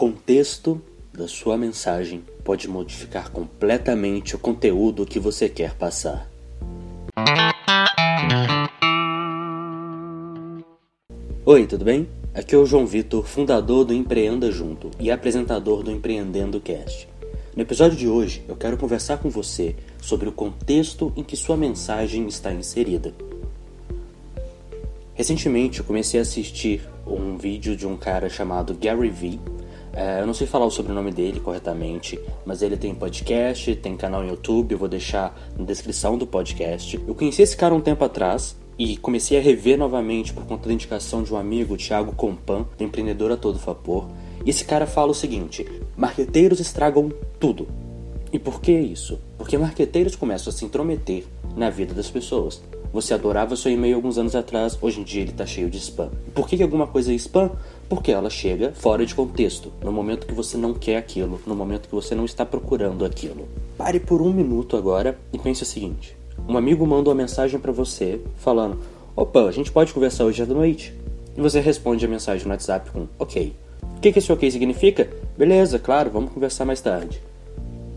contexto da sua mensagem pode modificar completamente o conteúdo que você quer passar. Oi, tudo bem? Aqui é o João Vitor, fundador do Empreenda Junto e apresentador do Empreendendo Cast. No episódio de hoje, eu quero conversar com você sobre o contexto em que sua mensagem está inserida. Recentemente, eu comecei a assistir um vídeo de um cara chamado Gary Vee. É, eu não sei falar o sobrenome dele corretamente, mas ele tem podcast, tem canal no YouTube, eu vou deixar na descrição do podcast. Eu conheci esse cara um tempo atrás e comecei a rever novamente por conta da indicação de um amigo, Thiago Compan, do Empreendedor a Todo Vapor. Esse cara fala o seguinte: marqueteiros estragam tudo. E por que isso? Porque marqueteiros começam a se intrometer na vida das pessoas. Você adorava seu e-mail alguns anos atrás, hoje em dia ele está cheio de spam. Por que, que alguma coisa é spam? Porque ela chega fora de contexto, no momento que você não quer aquilo, no momento que você não está procurando aquilo. Pare por um minuto agora e pense o seguinte: um amigo manda uma mensagem para você falando: Opa, a gente pode conversar hoje à noite? E você responde a mensagem no WhatsApp com OK. O que, que esse OK significa? Beleza, claro, vamos conversar mais tarde.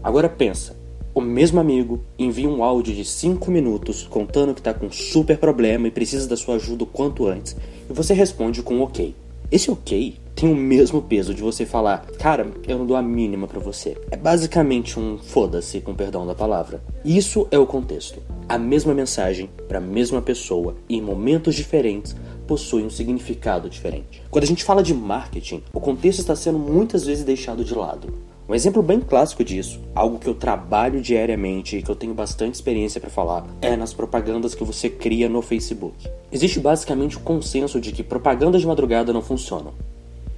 Agora pensa: o mesmo amigo envia um áudio de 5 minutos contando que está com um super problema e precisa da sua ajuda o quanto antes, e você responde com OK. Esse OK tem o mesmo peso de você falar, cara, eu não dou a mínima para você. É basicamente um foda-se, com perdão da palavra. Isso é o contexto. A mesma mensagem para a mesma pessoa e em momentos diferentes possui um significado diferente. Quando a gente fala de marketing, o contexto está sendo muitas vezes deixado de lado. Um exemplo bem clássico disso, algo que eu trabalho diariamente e que eu tenho bastante experiência para falar, é nas propagandas que você cria no Facebook. Existe basicamente o consenso de que propagandas de madrugada não funcionam.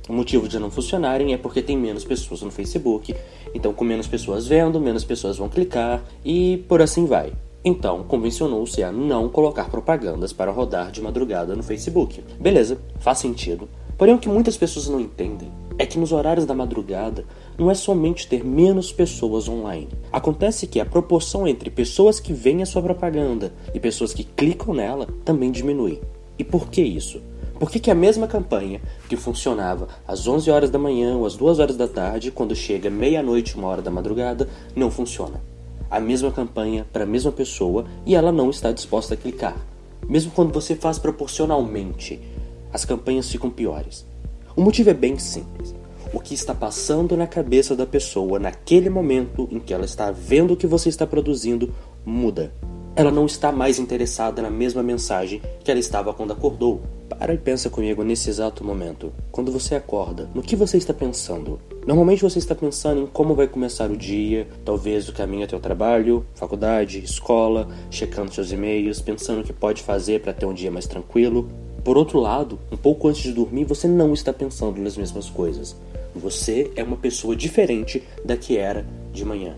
O motivo de não funcionarem é porque tem menos pessoas no Facebook, então com menos pessoas vendo, menos pessoas vão clicar e por assim vai. Então, convencionou-se a não colocar propagandas para rodar de madrugada no Facebook. Beleza, faz sentido. Porém, o que muitas pessoas não entendem é que nos horários da madrugada não é somente ter menos pessoas online. Acontece que a proporção entre pessoas que veem a sua propaganda e pessoas que clicam nela também diminui. E por que isso? Por que, que a mesma campanha que funcionava às 11 horas da manhã ou às 2 horas da tarde, quando chega meia-noite, uma hora da madrugada, não funciona? A mesma campanha para a mesma pessoa e ela não está disposta a clicar. Mesmo quando você faz proporcionalmente, as campanhas ficam piores. O motivo é bem simples. O que está passando na cabeça da pessoa naquele momento em que ela está vendo o que você está produzindo muda. Ela não está mais interessada na mesma mensagem que ela estava quando acordou. Para e pensa comigo nesse exato momento. Quando você acorda, no que você está pensando? Normalmente você está pensando em como vai começar o dia, talvez o caminho até o trabalho, faculdade, escola, checando seus e-mails, pensando o que pode fazer para ter um dia mais tranquilo. Por outro lado, um pouco antes de dormir, você não está pensando nas mesmas coisas. Você é uma pessoa diferente da que era de manhã.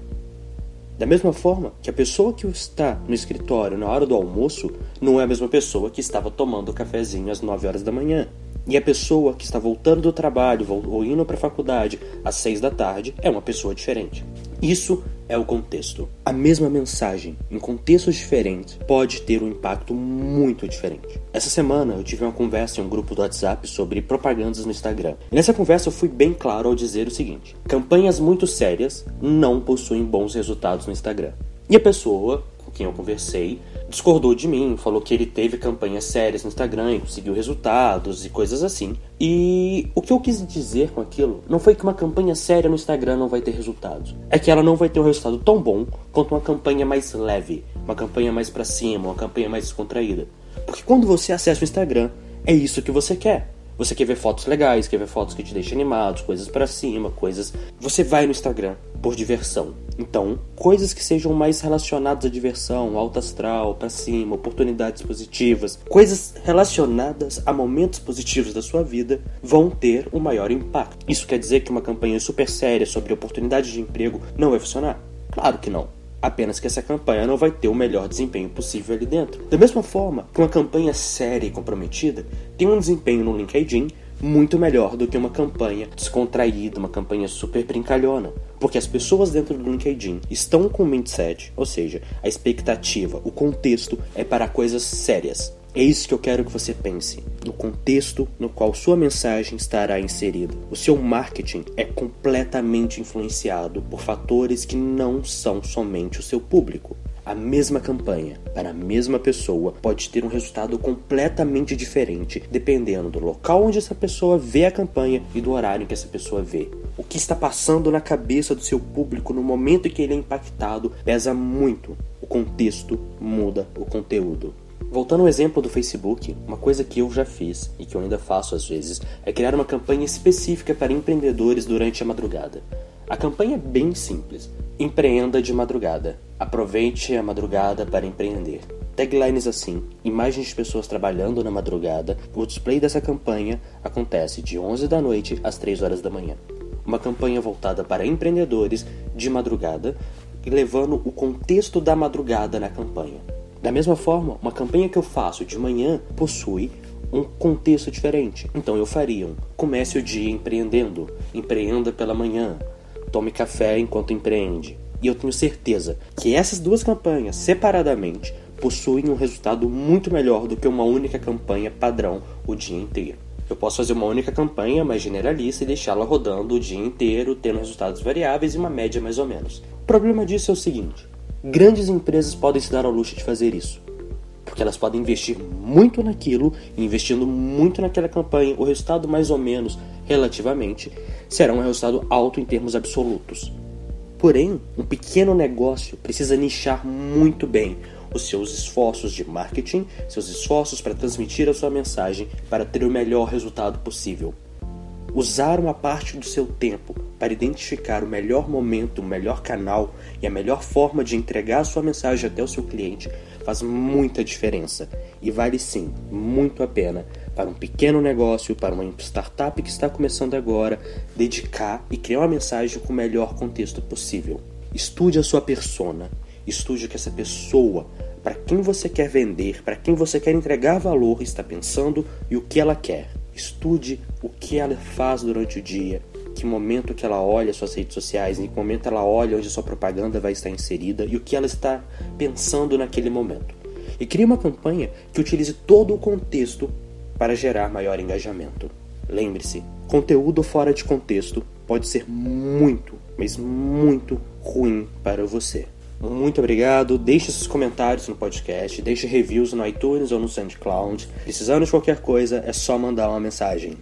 Da mesma forma que a pessoa que está no escritório na hora do almoço não é a mesma pessoa que estava tomando o cafezinho às 9 horas da manhã. E a pessoa que está voltando do trabalho ou indo para a faculdade às 6 da tarde é uma pessoa diferente. Isso é o contexto. A mesma mensagem, em contextos diferentes, pode ter um impacto muito diferente. Essa semana eu tive uma conversa em um grupo do WhatsApp sobre propagandas no Instagram. E nessa conversa eu fui bem claro ao dizer o seguinte: campanhas muito sérias não possuem bons resultados no Instagram. E a pessoa quem eu conversei discordou de mim, falou que ele teve campanhas sérias no Instagram e conseguiu resultados e coisas assim. E o que eu quis dizer com aquilo não foi que uma campanha séria no Instagram não vai ter resultados. É que ela não vai ter um resultado tão bom quanto uma campanha mais leve, uma campanha mais para cima, uma campanha mais descontraída. Porque quando você acessa o Instagram, é isso que você quer. Você quer ver fotos legais, quer ver fotos que te deixam animados, coisas para cima, coisas. Você vai no Instagram por diversão. Então, coisas que sejam mais relacionadas à diversão, alto astral, para cima, oportunidades positivas, coisas relacionadas a momentos positivos da sua vida vão ter um maior impacto. Isso quer dizer que uma campanha super séria sobre oportunidades de emprego não vai funcionar? Claro que não. Apenas que essa campanha não vai ter o melhor desempenho possível ali dentro. Da mesma forma que uma campanha séria e comprometida tem um desempenho no LinkedIn muito melhor do que uma campanha descontraída, uma campanha super brincalhona. Porque as pessoas dentro do LinkedIn estão com o mindset, ou seja, a expectativa, o contexto é para coisas sérias. É isso que eu quero que você pense, no contexto no qual sua mensagem estará inserida. O seu marketing é completamente influenciado por fatores que não são somente o seu público. A mesma campanha para a mesma pessoa pode ter um resultado completamente diferente dependendo do local onde essa pessoa vê a campanha e do horário que essa pessoa vê. O que está passando na cabeça do seu público no momento em que ele é impactado pesa muito. O contexto muda o conteúdo. Voltando ao exemplo do Facebook, uma coisa que eu já fiz e que eu ainda faço às vezes é criar uma campanha específica para empreendedores durante a madrugada. A campanha é bem simples. Empreenda de madrugada. Aproveite a madrugada para empreender. Taglines assim, imagens de pessoas trabalhando na madrugada. O display dessa campanha acontece de 11 da noite às 3 horas da manhã. Uma campanha voltada para empreendedores de madrugada, levando o contexto da madrugada na campanha. Da mesma forma, uma campanha que eu faço de manhã possui um contexto diferente. Então eu faria um comece o dia empreendendo, empreenda pela manhã, tome café enquanto empreende. E eu tenho certeza que essas duas campanhas, separadamente, possuem um resultado muito melhor do que uma única campanha padrão o dia inteiro. Eu posso fazer uma única campanha mais generalista e deixá-la rodando o dia inteiro, tendo resultados variáveis e uma média mais ou menos. O problema disso é o seguinte: grandes empresas podem se dar ao luxo de fazer isso. Porque elas podem investir muito naquilo, e investindo muito naquela campanha, o resultado mais ou menos, relativamente, será um resultado alto em termos absolutos. Porém, um pequeno negócio precisa nichar muito bem os seus esforços de marketing, seus esforços para transmitir a sua mensagem para ter o melhor resultado possível. Usar uma parte do seu tempo para identificar o melhor momento, o melhor canal e a melhor forma de entregar a sua mensagem até o seu cliente faz muita diferença e vale sim muito a pena para um pequeno negócio, para uma startup que está começando agora, dedicar e criar uma mensagem com o melhor contexto possível. Estude a sua persona, estude o que essa pessoa, para quem você quer vender, para quem você quer entregar valor, está pensando e o que ela quer. Estude o que ela faz durante o dia, que momento que ela olha suas redes sociais, em que momento ela olha onde sua propaganda vai estar inserida e o que ela está pensando naquele momento. E crie uma campanha que utilize todo o contexto para gerar maior engajamento. Lembre-se, conteúdo fora de contexto pode ser muito, mas muito ruim para você. Muito obrigado. Deixe seus comentários no podcast, deixe reviews no iTunes ou no SoundCloud. Precisando de qualquer coisa, é só mandar uma mensagem.